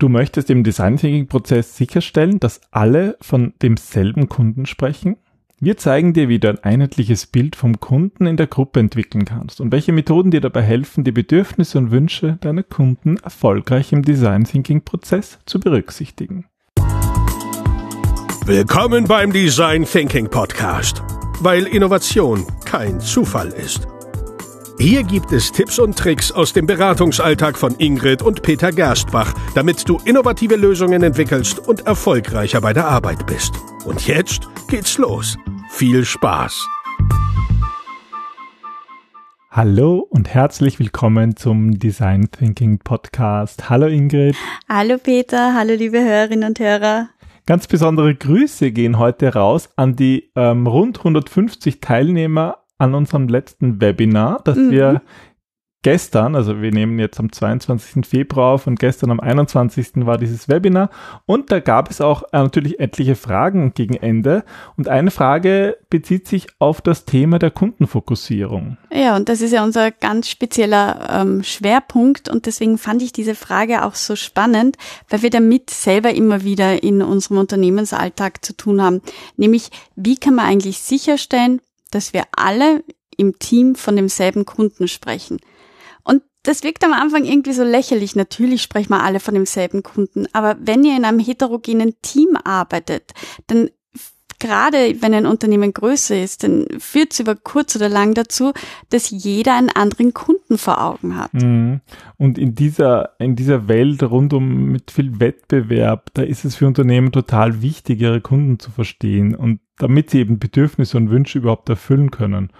Du möchtest im Design Thinking Prozess sicherstellen, dass alle von demselben Kunden sprechen? Wir zeigen dir, wie du ein einheitliches Bild vom Kunden in der Gruppe entwickeln kannst und welche Methoden dir dabei helfen, die Bedürfnisse und Wünsche deiner Kunden erfolgreich im Design Thinking Prozess zu berücksichtigen. Willkommen beim Design Thinking Podcast, weil Innovation kein Zufall ist. Hier gibt es Tipps und Tricks aus dem Beratungsalltag von Ingrid und Peter Gerstbach, damit du innovative Lösungen entwickelst und erfolgreicher bei der Arbeit bist. Und jetzt geht's los. Viel Spaß! Hallo und herzlich willkommen zum Design Thinking Podcast. Hallo Ingrid. Hallo Peter, hallo liebe Hörerinnen und Hörer. Ganz besondere Grüße gehen heute raus an die ähm, rund 150 Teilnehmer an unserem letzten Webinar, das mhm. wir gestern, also wir nehmen jetzt am 22. Februar auf und gestern am 21. war dieses Webinar und da gab es auch äh, natürlich etliche Fragen gegen Ende und eine Frage bezieht sich auf das Thema der Kundenfokussierung. Ja, und das ist ja unser ganz spezieller ähm, Schwerpunkt und deswegen fand ich diese Frage auch so spannend, weil wir damit selber immer wieder in unserem Unternehmensalltag zu tun haben, nämlich wie kann man eigentlich sicherstellen, dass wir alle im Team von demselben Kunden sprechen. Und das wirkt am Anfang irgendwie so lächerlich. Natürlich sprechen wir alle von demselben Kunden. Aber wenn ihr in einem heterogenen Team arbeitet, dann gerade wenn ein Unternehmen größer ist, dann führt es über kurz oder lang dazu, dass jeder einen anderen Kunden vor Augen hat. Mhm. Und in dieser, in dieser Welt rundum mit viel Wettbewerb, da ist es für Unternehmen total wichtig, ihre Kunden zu verstehen und damit sie eben Bedürfnisse und Wünsche überhaupt erfüllen können.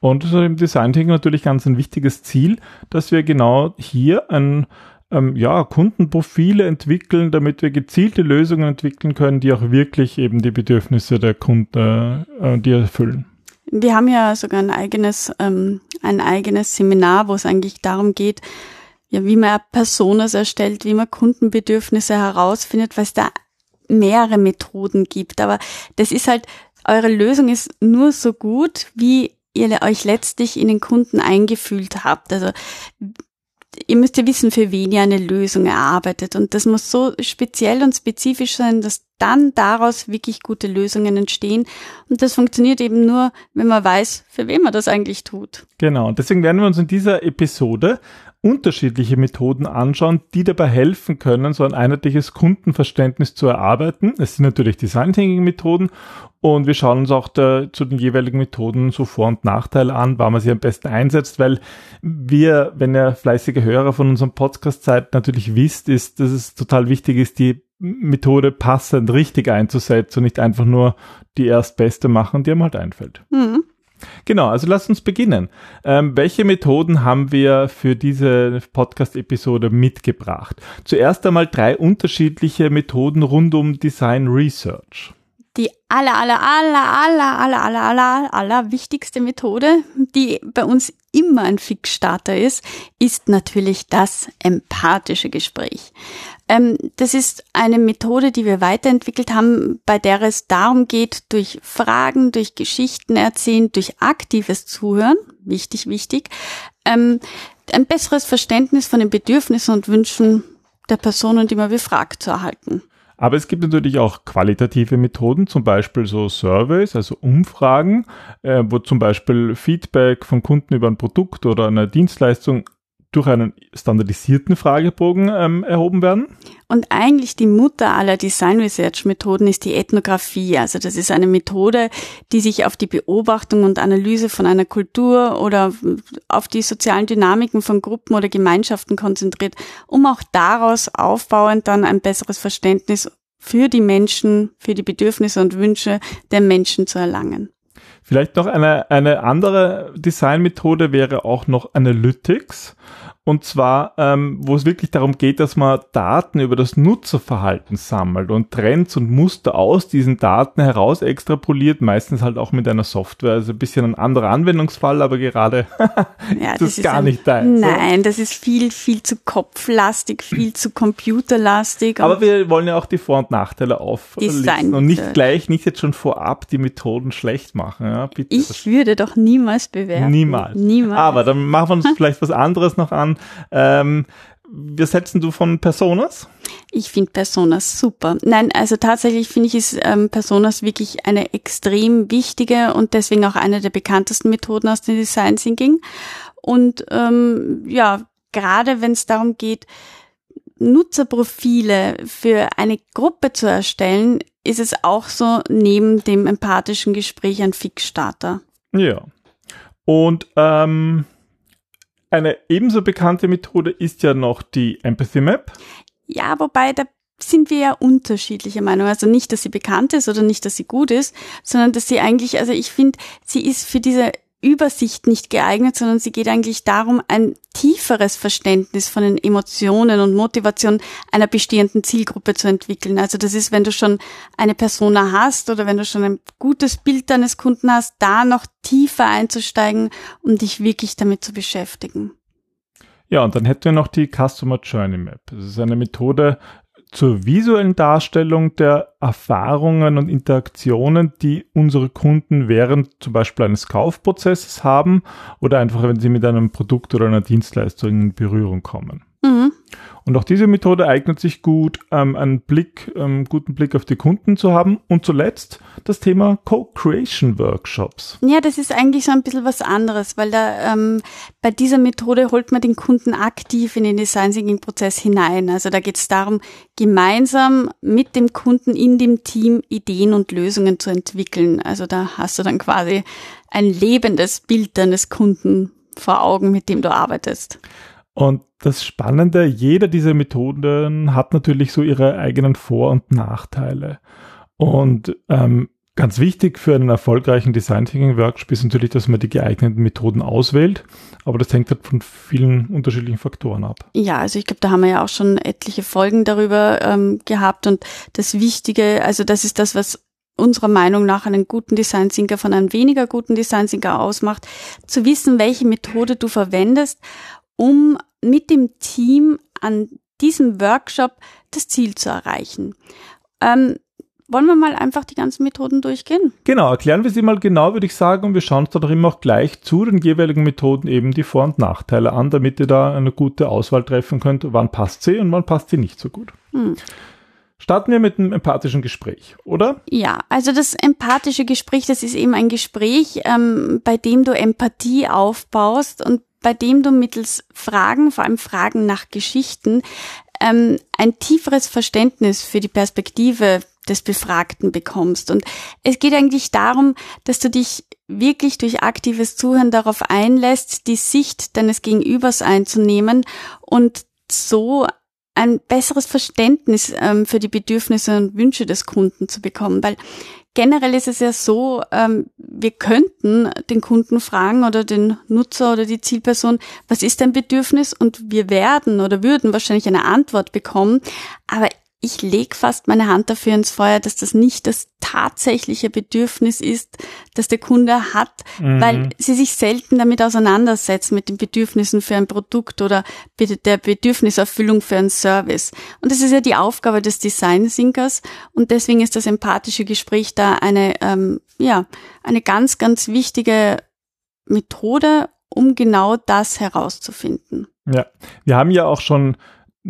Und das ist im Design Thinking natürlich ganz ein wichtiges Ziel, dass wir genau hier ein ähm, ja, Kundenprofile entwickeln, damit wir gezielte Lösungen entwickeln können, die auch wirklich eben die Bedürfnisse der Kunden äh, die erfüllen. Wir haben ja sogar ein eigenes, ähm, ein eigenes Seminar, wo es eigentlich darum geht, ja, wie man Personas erstellt, wie man Kundenbedürfnisse herausfindet, weil es da mehrere Methoden gibt. Aber das ist halt, eure Lösung ist nur so gut, wie ihr euch letztlich in den Kunden eingefühlt habt. Also ihr müsst ja wissen, für wen ihr eine Lösung erarbeitet. Und das muss so speziell und spezifisch sein, dass dann daraus wirklich gute Lösungen entstehen. Und das funktioniert eben nur, wenn man weiß, für wen man das eigentlich tut. Genau. Und deswegen werden wir uns in dieser Episode unterschiedliche Methoden anschauen, die dabei helfen können, so ein einheitliches Kundenverständnis zu erarbeiten. Es sind natürlich Design Thinking Methoden und wir schauen uns auch der, zu den jeweiligen Methoden so Vor- und Nachteile an, wann man sie am besten einsetzt, weil wir, wenn ihr fleißige Hörer von unserem Podcast seid, natürlich wisst, ist, dass es total wichtig ist, die Methode passend richtig einzusetzen und nicht einfach nur die erstbeste machen, die einem halt einfällt. Mhm. Genau, also lasst uns beginnen. Ähm, welche Methoden haben wir für diese Podcast-Episode mitgebracht? Zuerst einmal drei unterschiedliche Methoden rund um Design Research. Die aller, aller, aller, aller, aller, aller, aller, aller wichtigste Methode, die bei uns immer ein Fixstarter ist, ist natürlich das empathische Gespräch. Ähm, das ist eine Methode, die wir weiterentwickelt haben, bei der es darum geht, durch Fragen, durch Geschichten erzählen, durch aktives Zuhören, wichtig, wichtig, ähm, ein besseres Verständnis von den Bedürfnissen und Wünschen der Personen, die man befragt, zu erhalten. Aber es gibt natürlich auch qualitative Methoden, zum Beispiel so Surveys, also Umfragen, äh, wo zum Beispiel Feedback von Kunden über ein Produkt oder eine Dienstleistung durch einen standardisierten Fragebogen ähm, erhoben werden. Und eigentlich die Mutter aller Design Research Methoden ist die Ethnographie. Also das ist eine Methode, die sich auf die Beobachtung und Analyse von einer Kultur oder auf die sozialen Dynamiken von Gruppen oder Gemeinschaften konzentriert, um auch daraus aufbauend dann ein besseres Verständnis für die Menschen, für die Bedürfnisse und Wünsche der Menschen zu erlangen. Vielleicht noch eine, eine andere Designmethode wäre auch noch Analytics. Und zwar, ähm, wo es wirklich darum geht, dass man Daten über das Nutzerverhalten sammelt und Trends und Muster aus diesen Daten heraus extrapoliert, meistens halt auch mit einer Software. Also ein bisschen ein anderer Anwendungsfall, aber gerade ja, das, das ist gar ein, nicht dein. Nein, das ist viel, viel zu kopflastig, viel zu computerlastig. Aber wir wollen ja auch die Vor- und Nachteile auflisten und nicht gleich, nicht jetzt schon vorab die Methoden schlecht machen. Ja, bitte. Ich würde doch niemals bewerten. Niemals. Niemals. Aber dann machen wir uns vielleicht was anderes noch an. Ähm, was hältst du von Personas? Ich finde Personas super. Nein, also tatsächlich finde ich es ähm, Personas wirklich eine extrem wichtige und deswegen auch eine der bekanntesten Methoden aus dem Design Thinking. Und ähm, ja, gerade wenn es darum geht, Nutzerprofile für eine Gruppe zu erstellen, ist es auch so neben dem empathischen Gespräch ein Fixstarter. Ja. Und ähm, eine ebenso bekannte Methode ist ja noch die Empathy Map. Ja, wobei da sind wir ja unterschiedlicher Meinung. Also nicht, dass sie bekannt ist oder nicht, dass sie gut ist, sondern dass sie eigentlich, also ich finde, sie ist für diese Übersicht nicht geeignet, sondern sie geht eigentlich darum, ein tieferes Verständnis von den Emotionen und Motivationen einer bestehenden Zielgruppe zu entwickeln. Also das ist, wenn du schon eine Persona hast oder wenn du schon ein gutes Bild deines Kunden hast, da noch tiefer einzusteigen, um dich wirklich damit zu beschäftigen. Ja, und dann hätten wir noch die Customer Journey Map. Das ist eine Methode, zur visuellen Darstellung der Erfahrungen und Interaktionen, die unsere Kunden während zum Beispiel eines Kaufprozesses haben oder einfach, wenn sie mit einem Produkt oder einer Dienstleistung in Berührung kommen. Mhm. Und auch diese Methode eignet sich gut, ähm, einen Blick, ähm, guten Blick auf die Kunden zu haben. Und zuletzt das Thema Co-Creation Workshops. Ja, das ist eigentlich so ein bisschen was anderes, weil da ähm, bei dieser Methode holt man den Kunden aktiv in den Design Thinking Prozess hinein. Also da geht es darum, gemeinsam mit dem Kunden in dem Team Ideen und Lösungen zu entwickeln. Also da hast du dann quasi ein lebendes Bild deines Kunden vor Augen, mit dem du arbeitest. Und das Spannende, jeder dieser Methoden hat natürlich so ihre eigenen Vor- und Nachteile. Und ähm, ganz wichtig für einen erfolgreichen Design Thinking Workshop ist natürlich, dass man die geeigneten Methoden auswählt. Aber das hängt halt von vielen unterschiedlichen Faktoren ab. Ja, also ich glaube, da haben wir ja auch schon etliche Folgen darüber ähm, gehabt. Und das Wichtige, also das ist das, was unserer Meinung nach einen guten Design Thinker von einem weniger guten Design Thinker ausmacht, zu wissen, welche Methode du verwendest, um mit dem Team an diesem Workshop das Ziel zu erreichen. Ähm, wollen wir mal einfach die ganzen Methoden durchgehen? Genau, erklären wir sie mal genau, würde ich sagen, und wir schauen uns dann immer auch gleich zu den jeweiligen Methoden eben die Vor- und Nachteile an, damit ihr da eine gute Auswahl treffen könnt, wann passt sie und wann passt sie nicht so gut. Hm. Starten wir mit einem empathischen Gespräch, oder? Ja, also das empathische Gespräch, das ist eben ein Gespräch, ähm, bei dem du Empathie aufbaust und bei dem du mittels Fragen, vor allem Fragen nach Geschichten, ähm, ein tieferes Verständnis für die Perspektive des Befragten bekommst. Und es geht eigentlich darum, dass du dich wirklich durch aktives Zuhören darauf einlässt, die Sicht deines Gegenübers einzunehmen und so ein besseres Verständnis ähm, für die Bedürfnisse und Wünsche des Kunden zu bekommen. Weil generell ist es ja so, ähm, wir könnten den Kunden fragen oder den Nutzer oder die Zielperson, was ist dein Bedürfnis? Und wir werden oder würden wahrscheinlich eine Antwort bekommen. Aber ich lege fast meine Hand dafür ins Feuer, dass das nicht das tatsächliche Bedürfnis ist, das der Kunde hat, mhm. weil sie sich selten damit auseinandersetzen mit den Bedürfnissen für ein Produkt oder der Bedürfniserfüllung für einen Service. Und das ist ja die Aufgabe des Design Thinkers und deswegen ist das empathische Gespräch da eine, ähm, ja, eine ganz, ganz wichtige Methode, um genau das herauszufinden. Ja, wir haben ja auch schon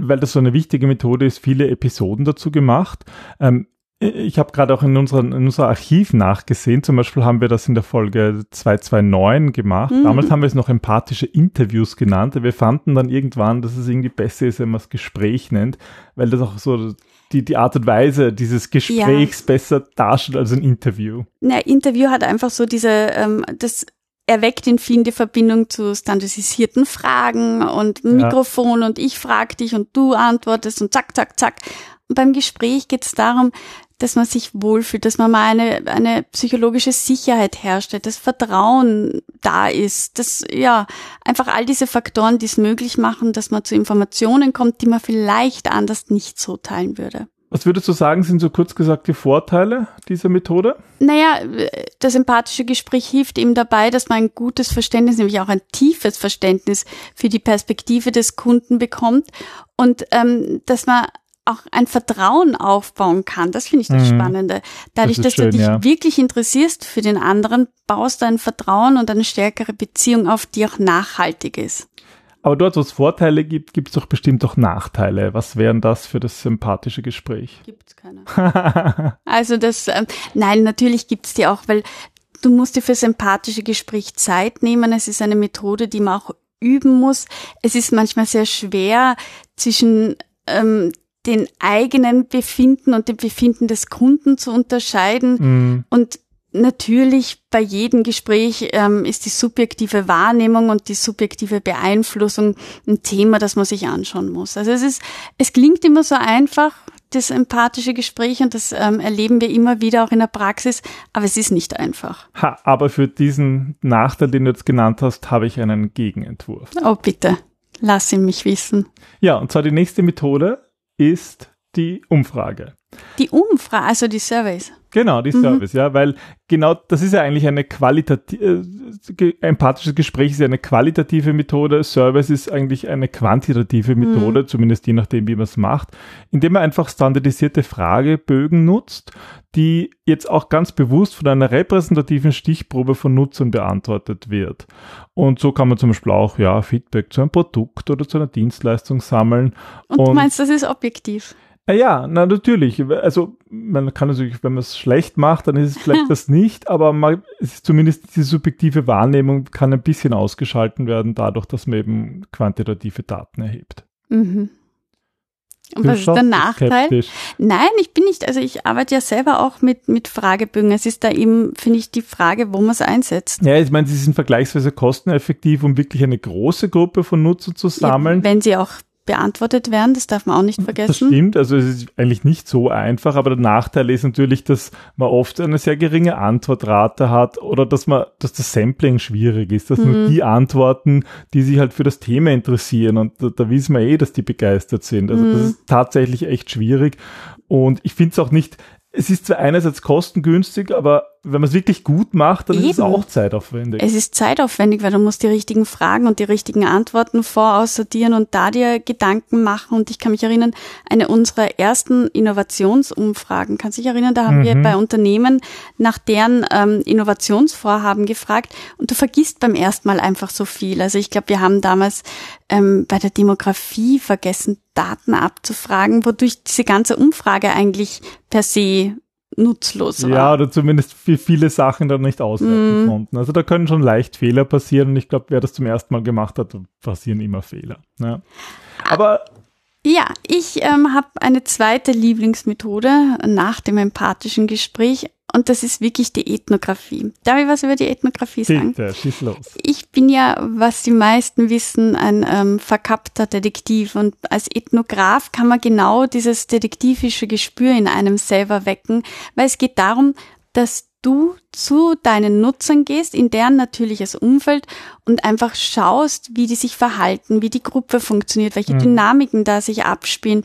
weil das so eine wichtige Methode ist, viele Episoden dazu gemacht. Ähm, ich habe gerade auch in, unseren, in unser Archiv nachgesehen. Zum Beispiel haben wir das in der Folge 229 gemacht. Mhm. Damals haben wir es noch empathische Interviews genannt. Wir fanden dann irgendwann, dass es irgendwie besser ist, wenn man es Gespräch nennt, weil das auch so die, die Art und Weise dieses Gesprächs ja. besser darstellt als ein Interview. Ja, Interview hat einfach so diese, ähm, das erweckt in vielen die Verbindung zu standardisierten Fragen und Mikrofon ja. und ich frage dich und du antwortest und zack, zack, zack. Und beim Gespräch geht es darum, dass man sich wohlfühlt, dass man mal eine, eine psychologische Sicherheit herstellt, dass Vertrauen da ist, dass ja einfach all diese Faktoren, die es möglich machen, dass man zu Informationen kommt, die man vielleicht anders nicht so teilen würde. Was würdest du sagen, sind so kurz gesagt die Vorteile dieser Methode? Naja, das empathische Gespräch hilft eben dabei, dass man ein gutes Verständnis, nämlich auch ein tiefes Verständnis für die Perspektive des Kunden bekommt und ähm, dass man auch ein Vertrauen aufbauen kann. Das finde ich das mhm. Spannende. Dadurch, das dass schön, du dich ja. wirklich interessierst für den anderen, baust du ein Vertrauen und eine stärkere Beziehung auf, die auch nachhaltig ist. Aber dort, wo es Vorteile gibt, gibt es doch bestimmt auch Nachteile. Was wären das für das sympathische Gespräch? Gibt's keine. also das, ähm, nein, natürlich gibt's die auch, weil du musst dir für sympathische Gespräch Zeit nehmen. Es ist eine Methode, die man auch üben muss. Es ist manchmal sehr schwer zwischen ähm, den eigenen Befinden und dem Befinden des Kunden zu unterscheiden. Mhm. Und natürlich bei jedem Gespräch ähm, ist die subjektive Wahrnehmung und die subjektive Beeinflussung ein Thema, das man sich anschauen muss. Also es ist, es klingt immer so einfach, das empathische Gespräch und das ähm, erleben wir immer wieder auch in der Praxis, aber es ist nicht einfach. Ha, aber für diesen Nachteil, den du jetzt genannt hast, habe ich einen Gegenentwurf. Oh bitte, lass ihn mich wissen. Ja, und zwar die nächste Methode ist die Umfrage. Die Umfrage, also die Surveys. Genau, die Service, mhm. ja, weil genau das ist ja eigentlich eine qualitative, äh, empathisches Gespräch ist ja eine qualitative Methode, Service ist eigentlich eine quantitative. Methode, mhm. zumindest je nachdem, wie man es macht, indem man einfach standardisierte Fragebögen nutzt, die jetzt auch ganz bewusst von einer repräsentativen Stichprobe von Nutzern beantwortet wird. Und so kann man zum Beispiel auch, ja, Feedback zu einem Produkt oder zu einer Dienstleistung sammeln. Und, und du meinst, das ist objektiv? Ah ja, na natürlich. Also man kann natürlich, wenn man es schlecht macht, dann ist es vielleicht das nicht, aber man, es ist zumindest die subjektive Wahrnehmung kann ein bisschen ausgeschalten werden, dadurch, dass man eben quantitative Daten erhebt. Mhm. Und was ist der Nachteil? Skeptisch. Nein, ich bin nicht, also ich arbeite ja selber auch mit, mit Fragebögen. Es ist da eben, finde ich, die Frage, wo man es einsetzt. Ja, ich meine, sie sind vergleichsweise kosteneffektiv, um wirklich eine große Gruppe von Nutzern zu sammeln. Ja, wenn sie auch beantwortet werden, das darf man auch nicht vergessen. Das stimmt, also es ist eigentlich nicht so einfach, aber der Nachteil ist natürlich, dass man oft eine sehr geringe Antwortrate hat oder dass man, dass das Sampling schwierig ist, dass mhm. nur die Antworten, die sich halt für das Thema interessieren und da, da wissen wir eh, dass die begeistert sind. Also mhm. das ist tatsächlich echt schwierig und ich finde es auch nicht, es ist zwar einerseits kostengünstig, aber wenn man es wirklich gut macht, dann Eben. ist es auch zeitaufwendig. Es ist zeitaufwendig, weil du musst die richtigen Fragen und die richtigen Antworten voraussortieren und da dir Gedanken machen. Und ich kann mich erinnern, eine unserer ersten Innovationsumfragen, kannst du dich erinnern, da haben mhm. wir bei Unternehmen nach deren ähm, Innovationsvorhaben gefragt und du vergisst beim ersten Mal einfach so viel. Also ich glaube, wir haben damals ähm, bei der Demografie vergessen, Daten abzufragen, wodurch diese ganze Umfrage eigentlich per se nutzlos war. Ja, oder zumindest für viele Sachen dann nicht auswerten mm. konnten. Also da können schon leicht Fehler passieren und ich glaube, wer das zum ersten Mal gemacht hat, passieren immer Fehler. Ja. Aber ja, ich ähm, habe eine zweite Lieblingsmethode nach dem empathischen Gespräch und das ist wirklich die Ethnographie. Darf ich was über die Ethnographie sagen? Bitte, schieß los. Ich bin ja, was die meisten wissen, ein ähm, verkappter Detektiv und als Ethnograph kann man genau dieses detektivische Gespür in einem selber wecken, weil es geht darum, dass du zu deinen Nutzern gehst, in deren natürliches Umfeld und einfach schaust, wie die sich verhalten, wie die Gruppe funktioniert, welche mhm. Dynamiken da sich abspielen.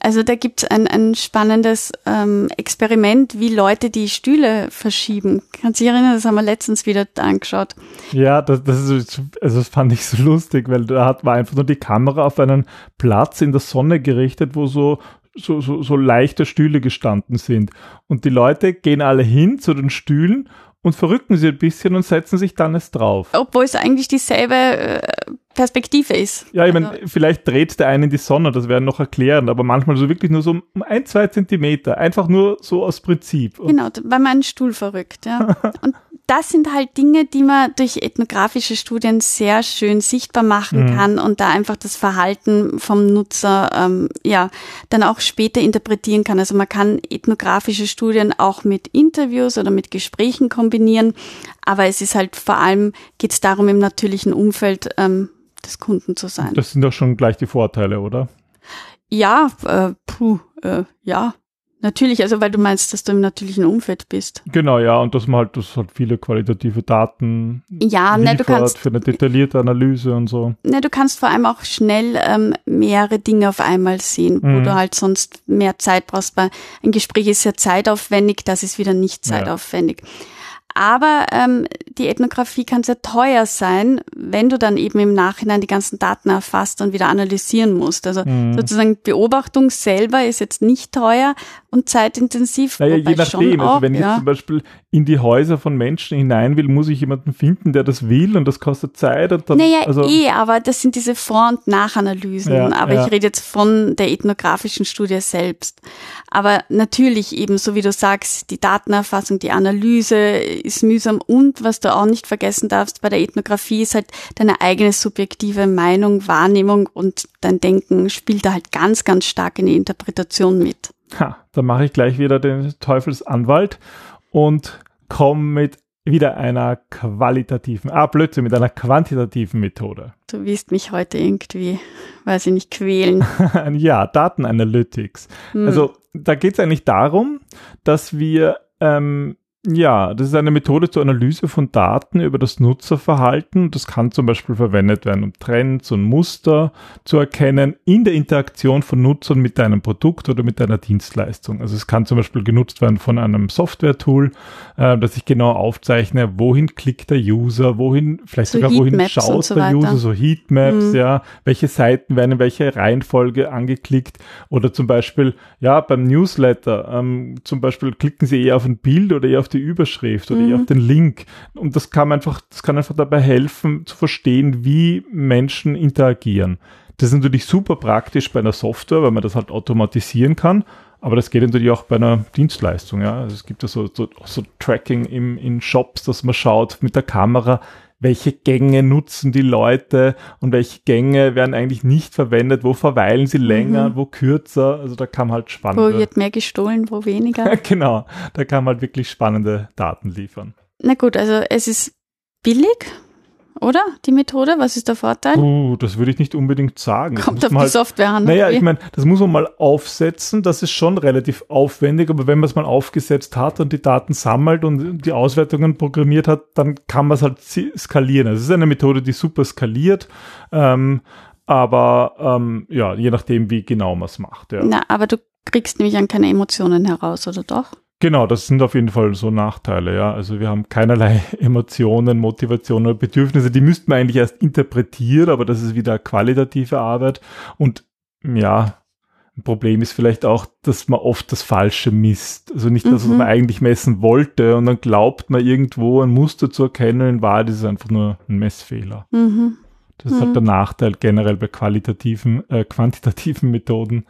Also da gibt es ein, ein spannendes ähm, Experiment, wie Leute die Stühle verschieben. Kannst du dich erinnern, das haben wir letztens wieder angeschaut. Ja, das, das, ist, also das fand ich so lustig, weil da hat man einfach nur die Kamera auf einen Platz in der Sonne gerichtet, wo so so, so, so leichte Stühle gestanden sind. Und die Leute gehen alle hin zu den Stühlen und verrücken sie ein bisschen und setzen sich dann es drauf. Obwohl es eigentlich dieselbe äh, Perspektive ist. Ja, ich meine, also. vielleicht dreht der eine in die Sonne, das wäre noch erklären, aber manchmal so wirklich nur so um ein, zwei Zentimeter, einfach nur so aus Prinzip. Genau, weil man einen Stuhl verrückt, ja. und das sind halt Dinge, die man durch ethnografische Studien sehr schön sichtbar machen mhm. kann und da einfach das Verhalten vom Nutzer ähm, ja dann auch später interpretieren kann. Also man kann ethnografische Studien auch mit Interviews oder mit Gesprächen kombinieren, aber es ist halt vor allem geht es darum, im natürlichen Umfeld ähm, des Kunden zu sein. Das sind doch schon gleich die Vorteile, oder? Ja, äh, puh, äh, ja. Natürlich, also weil du meinst, dass du im natürlichen Umfeld bist. Genau, ja, und dass man halt, das hat viele qualitative Daten ja, ne, du kannst für eine detaillierte Analyse und so. Ne, du kannst vor allem auch schnell ähm, mehrere Dinge auf einmal sehen, mhm. wo du halt sonst mehr Zeit brauchst. Weil ein Gespräch ist sehr zeitaufwendig, das ist wieder nicht zeitaufwendig. Ja. Aber ähm, die Ethnographie kann sehr teuer sein, wenn du dann eben im Nachhinein die ganzen Daten erfasst und wieder analysieren musst. Also mhm. sozusagen Beobachtung selber ist jetzt nicht teuer und zeitintensiv. Naja, je nachdem. Also wenn ja. ich zum Beispiel in die Häuser von Menschen hinein will, muss ich jemanden finden, der das will und das kostet Zeit. Und dann, naja, also eh, aber das sind diese Vor- und Nachanalysen. Ja, aber ja. ich rede jetzt von der ethnografischen Studie selbst. Aber natürlich eben, so wie du sagst, die Datenerfassung, die Analyse ist mühsam und was du auch nicht vergessen darfst bei der Ethnographie ist halt deine eigene subjektive Meinung, Wahrnehmung und dein Denken spielt da halt ganz, ganz stark in die Interpretation mit. Ha, dann mache ich gleich wieder den Teufelsanwalt und komme mit wieder einer qualitativen, ah Blödsinn, mit einer quantitativen Methode. Du wirst mich heute irgendwie, weiß ich nicht, quälen. ja, Datenanalytics. Hm. Also da geht es eigentlich darum, dass wir ähm, ja, das ist eine Methode zur Analyse von Daten über das Nutzerverhalten. Das kann zum Beispiel verwendet werden, um Trends und Muster zu erkennen in der Interaktion von Nutzern mit deinem Produkt oder mit deiner Dienstleistung. Also es kann zum Beispiel genutzt werden von einem Software-Tool, äh, das ich genau aufzeichne, wohin klickt der User, wohin, vielleicht so sogar wohin schaut so der weiter. User, so Heatmaps, mhm. ja, welche Seiten werden in welcher Reihenfolge angeklickt oder zum Beispiel, ja, beim Newsletter, ähm, zum Beispiel klicken Sie eher auf ein Bild oder eher auf die Überschrift oder mhm. auf den Link. Und das kann einfach, das kann einfach dabei helfen zu verstehen, wie Menschen interagieren. Das ist natürlich super praktisch bei einer Software, weil man das halt automatisieren kann. Aber das geht natürlich auch bei einer Dienstleistung. Ja. Also es gibt ja so, so, so Tracking im, in Shops, dass man schaut mit der Kamera, welche Gänge nutzen die Leute und welche Gänge werden eigentlich nicht verwendet, wo verweilen sie länger, mhm. wo kürzer, also da kam halt spannende. Wo wird mehr gestohlen, wo weniger. genau, da kann man halt wirklich spannende Daten liefern. Na gut, also es ist billig, oder? Die Methode? Was ist der Vorteil? Uh, das würde ich nicht unbedingt sagen. Kommt auf die halt, Software an. Naja, ich meine, das muss man mal aufsetzen. Das ist schon relativ aufwendig, aber wenn man es mal aufgesetzt hat und die Daten sammelt und die Auswertungen programmiert hat, dann kann man es halt skalieren. Also es ist eine Methode, die super skaliert. Ähm, aber ähm, ja, je nachdem, wie genau man es macht. Ja. Na, aber du kriegst nämlich an keine Emotionen heraus, oder doch? Genau, das sind auf jeden Fall so Nachteile, ja. Also wir haben keinerlei Emotionen, Motivationen oder Bedürfnisse. Die müssten wir eigentlich erst interpretieren, aber das ist wieder qualitative Arbeit. Und ja, ein Problem ist vielleicht auch, dass man oft das Falsche misst. Also nicht das, mhm. was man eigentlich messen wollte und dann glaubt man irgendwo ein Muster zu erkennen. In Wahrheit ist es einfach nur ein Messfehler. Mhm. Das ist halt mhm. halt der Nachteil generell bei qualitativen, äh, quantitativen Methoden,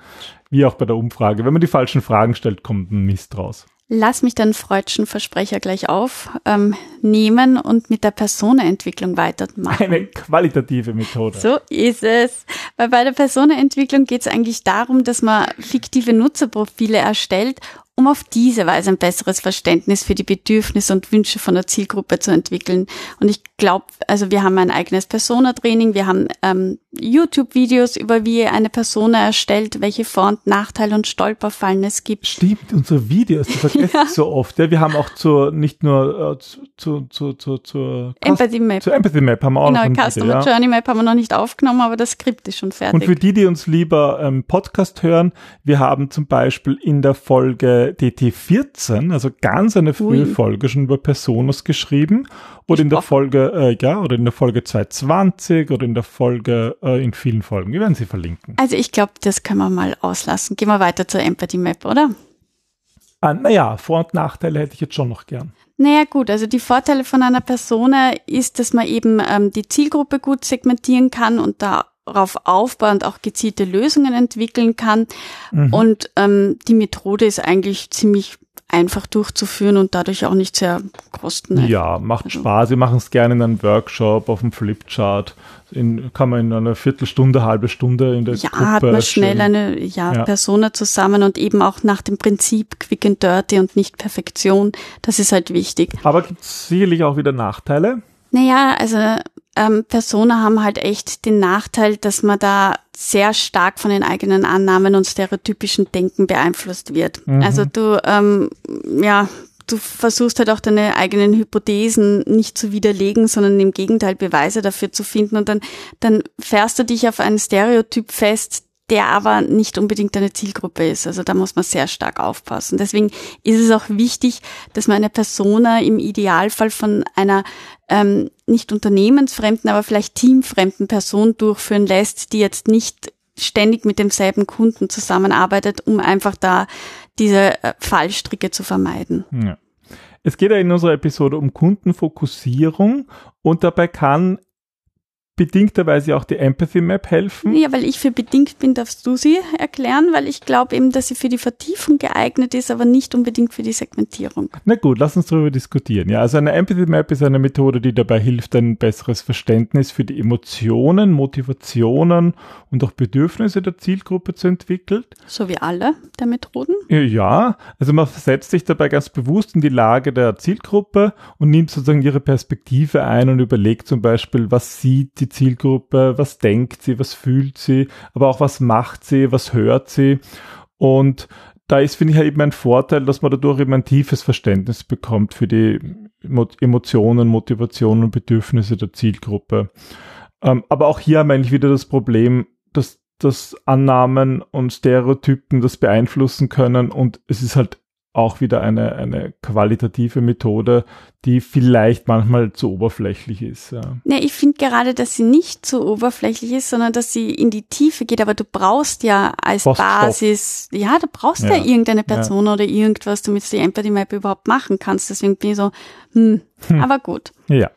wie auch bei der Umfrage. Wenn man die falschen Fragen stellt, kommt ein Mist raus. Lass mich den freudschen Versprecher gleich aufnehmen ähm, und mit der Personenentwicklung weitermachen. Eine qualitative Methode. So ist es. Weil bei der Personenentwicklung geht es eigentlich darum, dass man fiktive Nutzerprofile erstellt um auf diese Weise ein besseres Verständnis für die Bedürfnisse und Wünsche von der Zielgruppe zu entwickeln. Und ich glaube, also wir haben ein eigenes Persona-Training, wir haben ähm, YouTube-Videos über wie eine Persona erstellt, welche Vor- und Nachteile und Stolperfallen es gibt. Stimmt, unsere Videos, die vergessen ja. so oft. Ja, wir haben auch zur, nicht nur äh, zu, zu, zu, zur Empathy Map. Zur Empathy Map haben wir auch genau, noch Customer Video, ja. Journey Map haben wir noch nicht aufgenommen, aber das Skript ist schon fertig. Und für die, die uns lieber ähm, Podcast hören, wir haben zum Beispiel in der Folge DT14, also ganz eine frühe Ui. Folge schon über Personas geschrieben. Oder in der Folge, äh, ja, oder in der Folge 220 oder in der Folge, äh, in vielen Folgen. Wir werden sie verlinken. Also ich glaube, das können wir mal auslassen. Gehen wir weiter zur Empathy Map, oder? Ah, naja, Vor- und Nachteile hätte ich jetzt schon noch gern. Naja gut, also die Vorteile von einer Persona ist, dass man eben ähm, die Zielgruppe gut segmentieren kann und da darauf aufbauend auch gezielte Lösungen entwickeln kann. Mhm. Und ähm, die Methode ist eigentlich ziemlich einfach durchzuführen und dadurch auch nicht sehr kosten. Ja, macht also. Spaß. Wir machen es gerne in einem Workshop, auf dem Flipchart. In, kann man in einer Viertelstunde, halbe Stunde in der ja, Gruppe hat man schnell eine ja, ja. Persona zusammen und eben auch nach dem Prinzip Quick and Dirty und nicht Perfektion. Das ist halt wichtig. Aber gibt es sicherlich auch wieder Nachteile? Naja, also ähm, Persona haben halt echt den Nachteil, dass man da sehr stark von den eigenen Annahmen und stereotypischen Denken beeinflusst wird. Mhm. Also du, ähm, ja, du versuchst halt auch deine eigenen Hypothesen nicht zu widerlegen, sondern im Gegenteil Beweise dafür zu finden und dann, dann fährst du dich auf einen Stereotyp fest, der aber nicht unbedingt eine Zielgruppe ist. Also da muss man sehr stark aufpassen. Deswegen ist es auch wichtig, dass man eine Persona im Idealfall von einer ähm, nicht unternehmensfremden, aber vielleicht teamfremden Person durchführen lässt, die jetzt nicht ständig mit demselben Kunden zusammenarbeitet, um einfach da diese äh, Fallstricke zu vermeiden. Ja. Es geht ja in unserer Episode um Kundenfokussierung und dabei kann bedingterweise auch die Empathy Map helfen? Ja, weil ich für bedingt bin, darfst du sie erklären, weil ich glaube eben, dass sie für die Vertiefung geeignet ist, aber nicht unbedingt für die Segmentierung. Na gut, lass uns darüber diskutieren. Ja, also eine Empathy Map ist eine Methode, die dabei hilft, ein besseres Verständnis für die Emotionen, Motivationen und auch Bedürfnisse der Zielgruppe zu entwickeln. So wie alle der Methoden? Ja, also man versetzt sich dabei ganz bewusst in die Lage der Zielgruppe und nimmt sozusagen ihre Perspektive ein und überlegt zum Beispiel, was sieht die Zielgruppe, was denkt sie, was fühlt sie, aber auch was macht sie, was hört sie. Und da ist, finde ich, halt eben ein Vorteil, dass man dadurch eben ein tiefes Verständnis bekommt für die Emotionen, Motivationen und Bedürfnisse der Zielgruppe. Ähm, aber auch hier haben wir eigentlich wieder das Problem, dass dass Annahmen und Stereotypen das beeinflussen können und es ist halt auch wieder eine, eine qualitative Methode, die vielleicht manchmal zu oberflächlich ist. Ja. Nee, ich finde gerade, dass sie nicht zu oberflächlich ist, sondern dass sie in die Tiefe geht. Aber du brauchst ja als Poststop. Basis, ja, du brauchst ja, ja irgendeine Person ja. oder irgendwas, damit du die Empathy Map überhaupt machen kannst. Deswegen bin ich so, hm, hm. aber gut. Ja.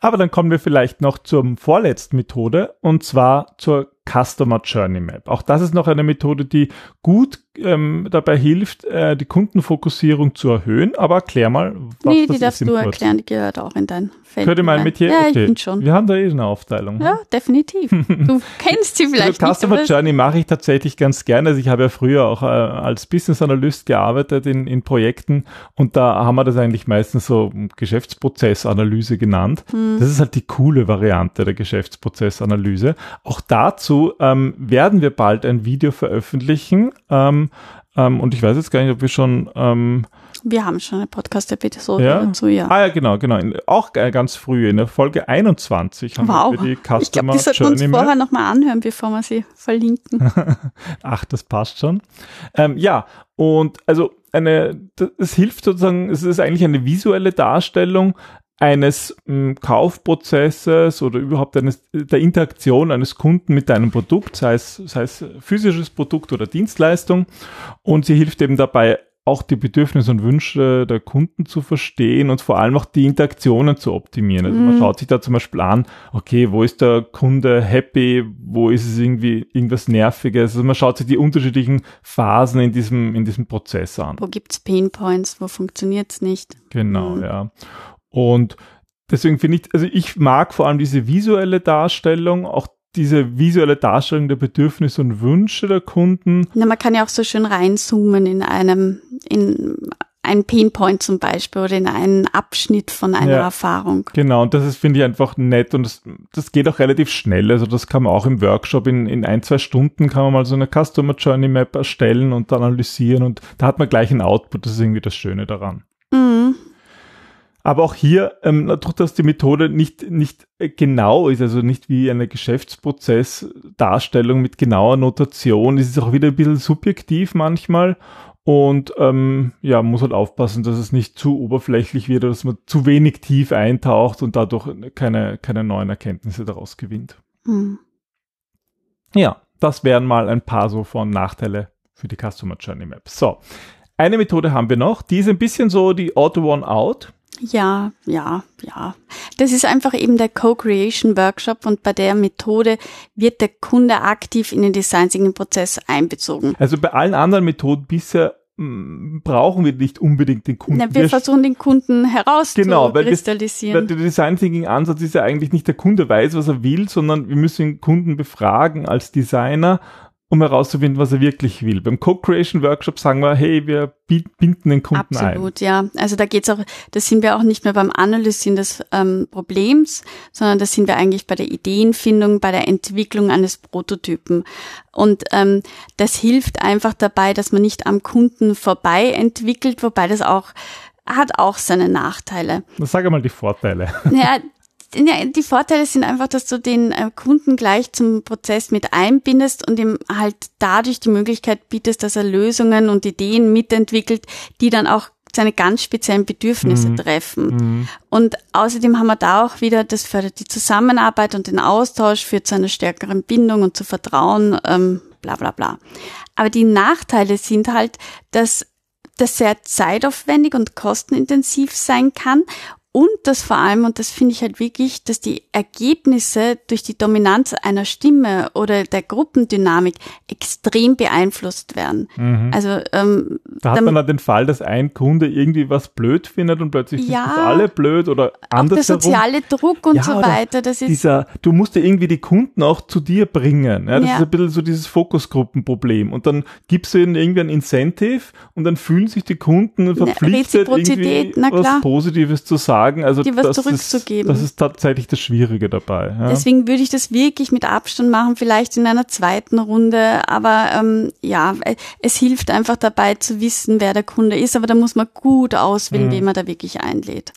Aber dann kommen wir vielleicht noch zur vorletzten Methode und zwar zur Customer Journey Map. Auch das ist noch eine Methode, die gut ähm, dabei hilft, äh, die Kundenfokussierung zu erhöhen. Aber erklär mal, was nee, das die darfst du erklären, die gehört auch in dein Feld. Könnte mal mit hier? Ja, okay. ich bin schon. Wir haben da eh eine Aufteilung. Ja, definitiv. Du kennst sie vielleicht also Customer nicht, Journey mache ich tatsächlich ganz gerne. Also ich habe ja früher auch äh, als Business Analyst gearbeitet in, in Projekten und da haben wir das eigentlich meistens so Geschäftsprozessanalyse genannt. Hm. Das ist halt die coole Variante der Geschäftsprozessanalyse. Auch dazu ähm, werden wir bald ein Video veröffentlichen. Ähm, ähm, und ich weiß jetzt gar nicht, ob wir schon. Ähm, wir haben schon eine Podcast-Episode ja? dazu, ja. Ah ja, genau, genau. In, auch ganz früh, in der Folge 21 haben wow. wir die Customer ich glaub, die sollten uns vorher nochmal anhören, bevor wir sie verlinken. Ach, das passt schon. Ähm, ja, und also eine, das hilft sozusagen, es ist eigentlich eine visuelle Darstellung eines m, hm, Kaufprozesses oder überhaupt eines, der Interaktion eines Kunden mit einem Produkt, sei es, sei es physisches Produkt oder Dienstleistung. Und sie hilft eben dabei, auch die Bedürfnisse und Wünsche der Kunden zu verstehen und vor allem auch die Interaktionen zu optimieren. Also man mhm. schaut sich da zum Beispiel an, okay, wo ist der Kunde happy, wo ist es irgendwie irgendwas Nerviges. Also man schaut sich die unterschiedlichen Phasen in diesem, in diesem Prozess an. Wo gibt's Pain Points, wo funktioniert's nicht? Genau, mhm. ja. Und deswegen finde ich, also ich mag vor allem diese visuelle Darstellung, auch diese visuelle Darstellung der Bedürfnisse und Wünsche der Kunden. Na, man kann ja auch so schön reinzoomen in einem, in ein Painpoint zum Beispiel oder in einen Abschnitt von einer ja, Erfahrung. Genau, und das ist, finde ich, einfach nett und das, das geht auch relativ schnell. Also das kann man auch im Workshop in, in ein, zwei Stunden kann man mal so eine Customer Journey Map erstellen und analysieren und da hat man gleich einen Output. Das ist irgendwie das Schöne daran. Aber auch hier, ähm, dadurch, dass die Methode nicht, nicht genau ist, also nicht wie eine Geschäftsprozessdarstellung mit genauer Notation, ist es auch wieder ein bisschen subjektiv manchmal. Und ähm, ja, muss halt aufpassen, dass es nicht zu oberflächlich wird, dass man zu wenig tief eintaucht und dadurch keine, keine neuen Erkenntnisse daraus gewinnt. Mhm. Ja, das wären mal ein paar so von Nachteile für die Customer Journey Map. So, eine Methode haben wir noch, die ist ein bisschen so die Auto One Out. Ja, ja, ja. Das ist einfach eben der Co-Creation Workshop und bei der Methode wird der Kunde aktiv in den Design Thinking Prozess einbezogen. Also bei allen anderen Methoden bisher mm, brauchen wir nicht unbedingt den Kunden. Na, wir, wir versuchen den Kunden herauszukristallisieren. Genau, weil der Design Thinking Ansatz ist ja eigentlich nicht der Kunde weiß, was er will, sondern wir müssen den Kunden befragen als Designer um herauszufinden, was er wirklich will. Beim Co-Creation Workshop sagen wir, hey, wir binden den Kunden Absolut, ein. Absolut, ja. Also da geht's auch, da sind wir auch nicht mehr beim Analysieren des ähm, Problems, sondern da sind wir eigentlich bei der Ideenfindung, bei der Entwicklung eines Prototypen. Und ähm, das hilft einfach dabei, dass man nicht am Kunden vorbei entwickelt, wobei das auch hat auch seine Nachteile. Sag einmal die Vorteile. Ja, ja, die Vorteile sind einfach, dass du den äh, Kunden gleich zum Prozess mit einbindest und ihm halt dadurch die Möglichkeit bietest, dass er Lösungen und Ideen mitentwickelt, die dann auch seine ganz speziellen Bedürfnisse mhm. treffen. Mhm. Und außerdem haben wir da auch wieder, das fördert die Zusammenarbeit und den Austausch, führt zu einer stärkeren Bindung und zu Vertrauen, ähm, bla bla bla. Aber die Nachteile sind halt, dass das sehr zeitaufwendig und kostenintensiv sein kann und das vor allem, und das finde ich halt wirklich, dass die Ergebnisse durch die Dominanz einer Stimme oder der Gruppendynamik extrem beeinflusst werden. Mhm. Also ähm, da hat man dann den Fall, dass ein Kunde irgendwie was blöd findet und plötzlich ja, sind alle blöd oder anders. Der soziale Druck und ja, so weiter. Das ist dieser, du musst ja irgendwie die Kunden auch zu dir bringen. Ja, das ja. ist ein bisschen so dieses Fokusgruppenproblem. Und dann gibst du ihnen irgendwie ein Incentive und dann fühlen sich die Kunden verpflichtet, irgendwie was Positives zu sagen sagen. Also dir was zurückzugeben. Ist, das ist tatsächlich das Schwierige dabei. Ja. Deswegen würde ich das wirklich mit Abstand machen, vielleicht in einer zweiten Runde. Aber ähm, ja, es hilft einfach dabei zu wissen, wer der Kunde ist. Aber da muss man gut auswählen, mhm. wen man da wirklich einlädt.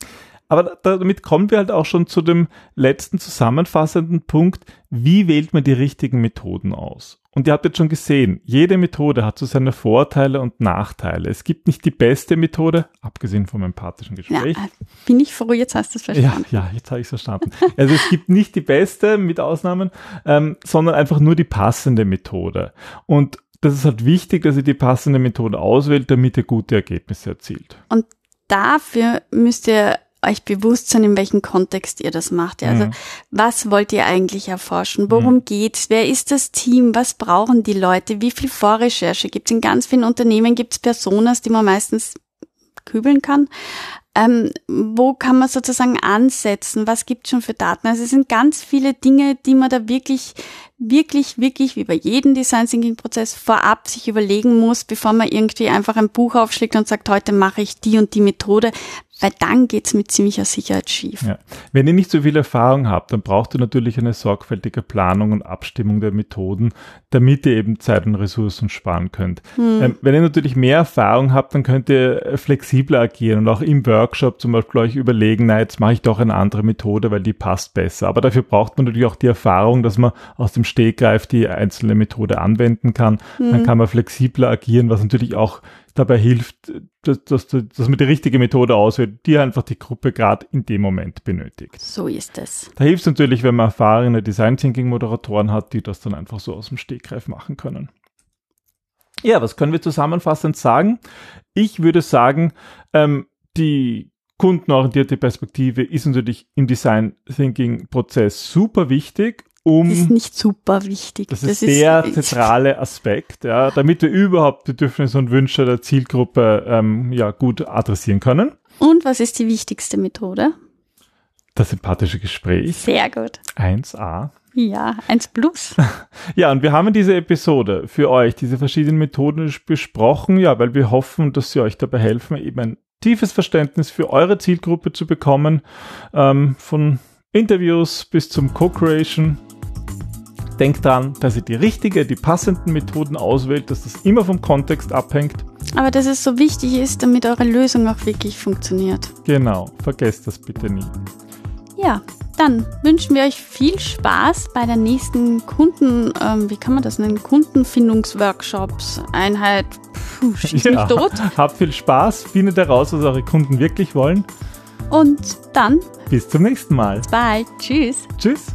Aber damit kommen wir halt auch schon zu dem letzten zusammenfassenden Punkt. Wie wählt man die richtigen Methoden aus? Und ihr habt jetzt schon gesehen, jede Methode hat so seine Vorteile und Nachteile. Es gibt nicht die beste Methode, abgesehen vom empathischen Gespräch. Ja, bin ich froh, jetzt hast du es verstanden. Ja, ja jetzt habe ich es verstanden. also es gibt nicht die beste, mit Ausnahmen, ähm, sondern einfach nur die passende Methode. Und das ist halt wichtig, dass ihr die passende Methode auswählt, damit ihr gute Ergebnisse erzielt. Und dafür müsst ihr euch bewusst sein, in welchem Kontext ihr das macht. Ja? Also mhm. was wollt ihr eigentlich erforschen? Worum mhm. geht's? Wer ist das Team? Was brauchen die Leute? Wie viel Vorrecherche gibt's In ganz vielen Unternehmen gibt's Personas, die man meistens kübeln kann. Ähm, wo kann man sozusagen ansetzen? Was gibt's schon für Daten? Also es sind ganz viele Dinge, die man da wirklich, wirklich, wirklich, wie bei jedem Design Thinking Prozess vorab sich überlegen muss, bevor man irgendwie einfach ein Buch aufschlägt und sagt, heute mache ich die und die Methode, weil dann geht's mit ziemlicher Sicherheit schief. Ja. Wenn ihr nicht so viel Erfahrung habt, dann braucht ihr natürlich eine sorgfältige Planung und Abstimmung der Methoden, damit ihr eben Zeit und Ressourcen sparen könnt. Hm. Ähm, wenn ihr natürlich mehr Erfahrung habt, dann könnt ihr flexibler agieren und auch im Workshop zum Beispiel euch überlegen, na, jetzt mache ich doch eine andere Methode, weil die passt besser. Aber dafür braucht man natürlich auch die Erfahrung, dass man aus dem Stegreif die einzelne Methode anwenden kann. Hm. Dann kann man flexibler agieren, was natürlich auch dabei hilft, dass, dass, dass man die richtige Methode auswählt, die einfach die Gruppe gerade in dem Moment benötigt. So ist es. Da hilft es natürlich, wenn man erfahrene Design Thinking Moderatoren hat, die das dann einfach so aus dem Stegreif machen können. Ja, was können wir zusammenfassend sagen? Ich würde sagen, ähm, die kundenorientierte Perspektive ist natürlich im Design Thinking Prozess super wichtig um. Das ist nicht super wichtig. Das, das ist der zentrale Aspekt, ja, damit wir überhaupt Bedürfnisse und Wünsche der Zielgruppe ähm, ja gut adressieren können. Und was ist die wichtigste Methode? Das sympathische Gespräch. Sehr gut. 1a. Ja, 1 plus. ja, und wir haben in dieser Episode für euch diese verschiedenen Methoden besprochen, ja, weil wir hoffen, dass sie euch dabei helfen, eben ein tiefes Verständnis für eure Zielgruppe zu bekommen, ähm, von Interviews bis zum Co-Creation Denkt dran, dass ihr die richtige, die passenden Methoden auswählt, dass das immer vom Kontext abhängt. Aber dass es so wichtig ist, damit eure Lösung auch wirklich funktioniert. Genau, vergesst das bitte nie. Ja, dann wünschen wir euch viel Spaß bei der nächsten Kunden, ähm, wie kann man das nennen, Kundenfindungsworkshops, Einheit, puh, schieß ja, mich tot. Habt viel Spaß, findet heraus, was eure Kunden wirklich wollen. Und dann bis zum nächsten Mal. Bye, tschüss. Tschüss.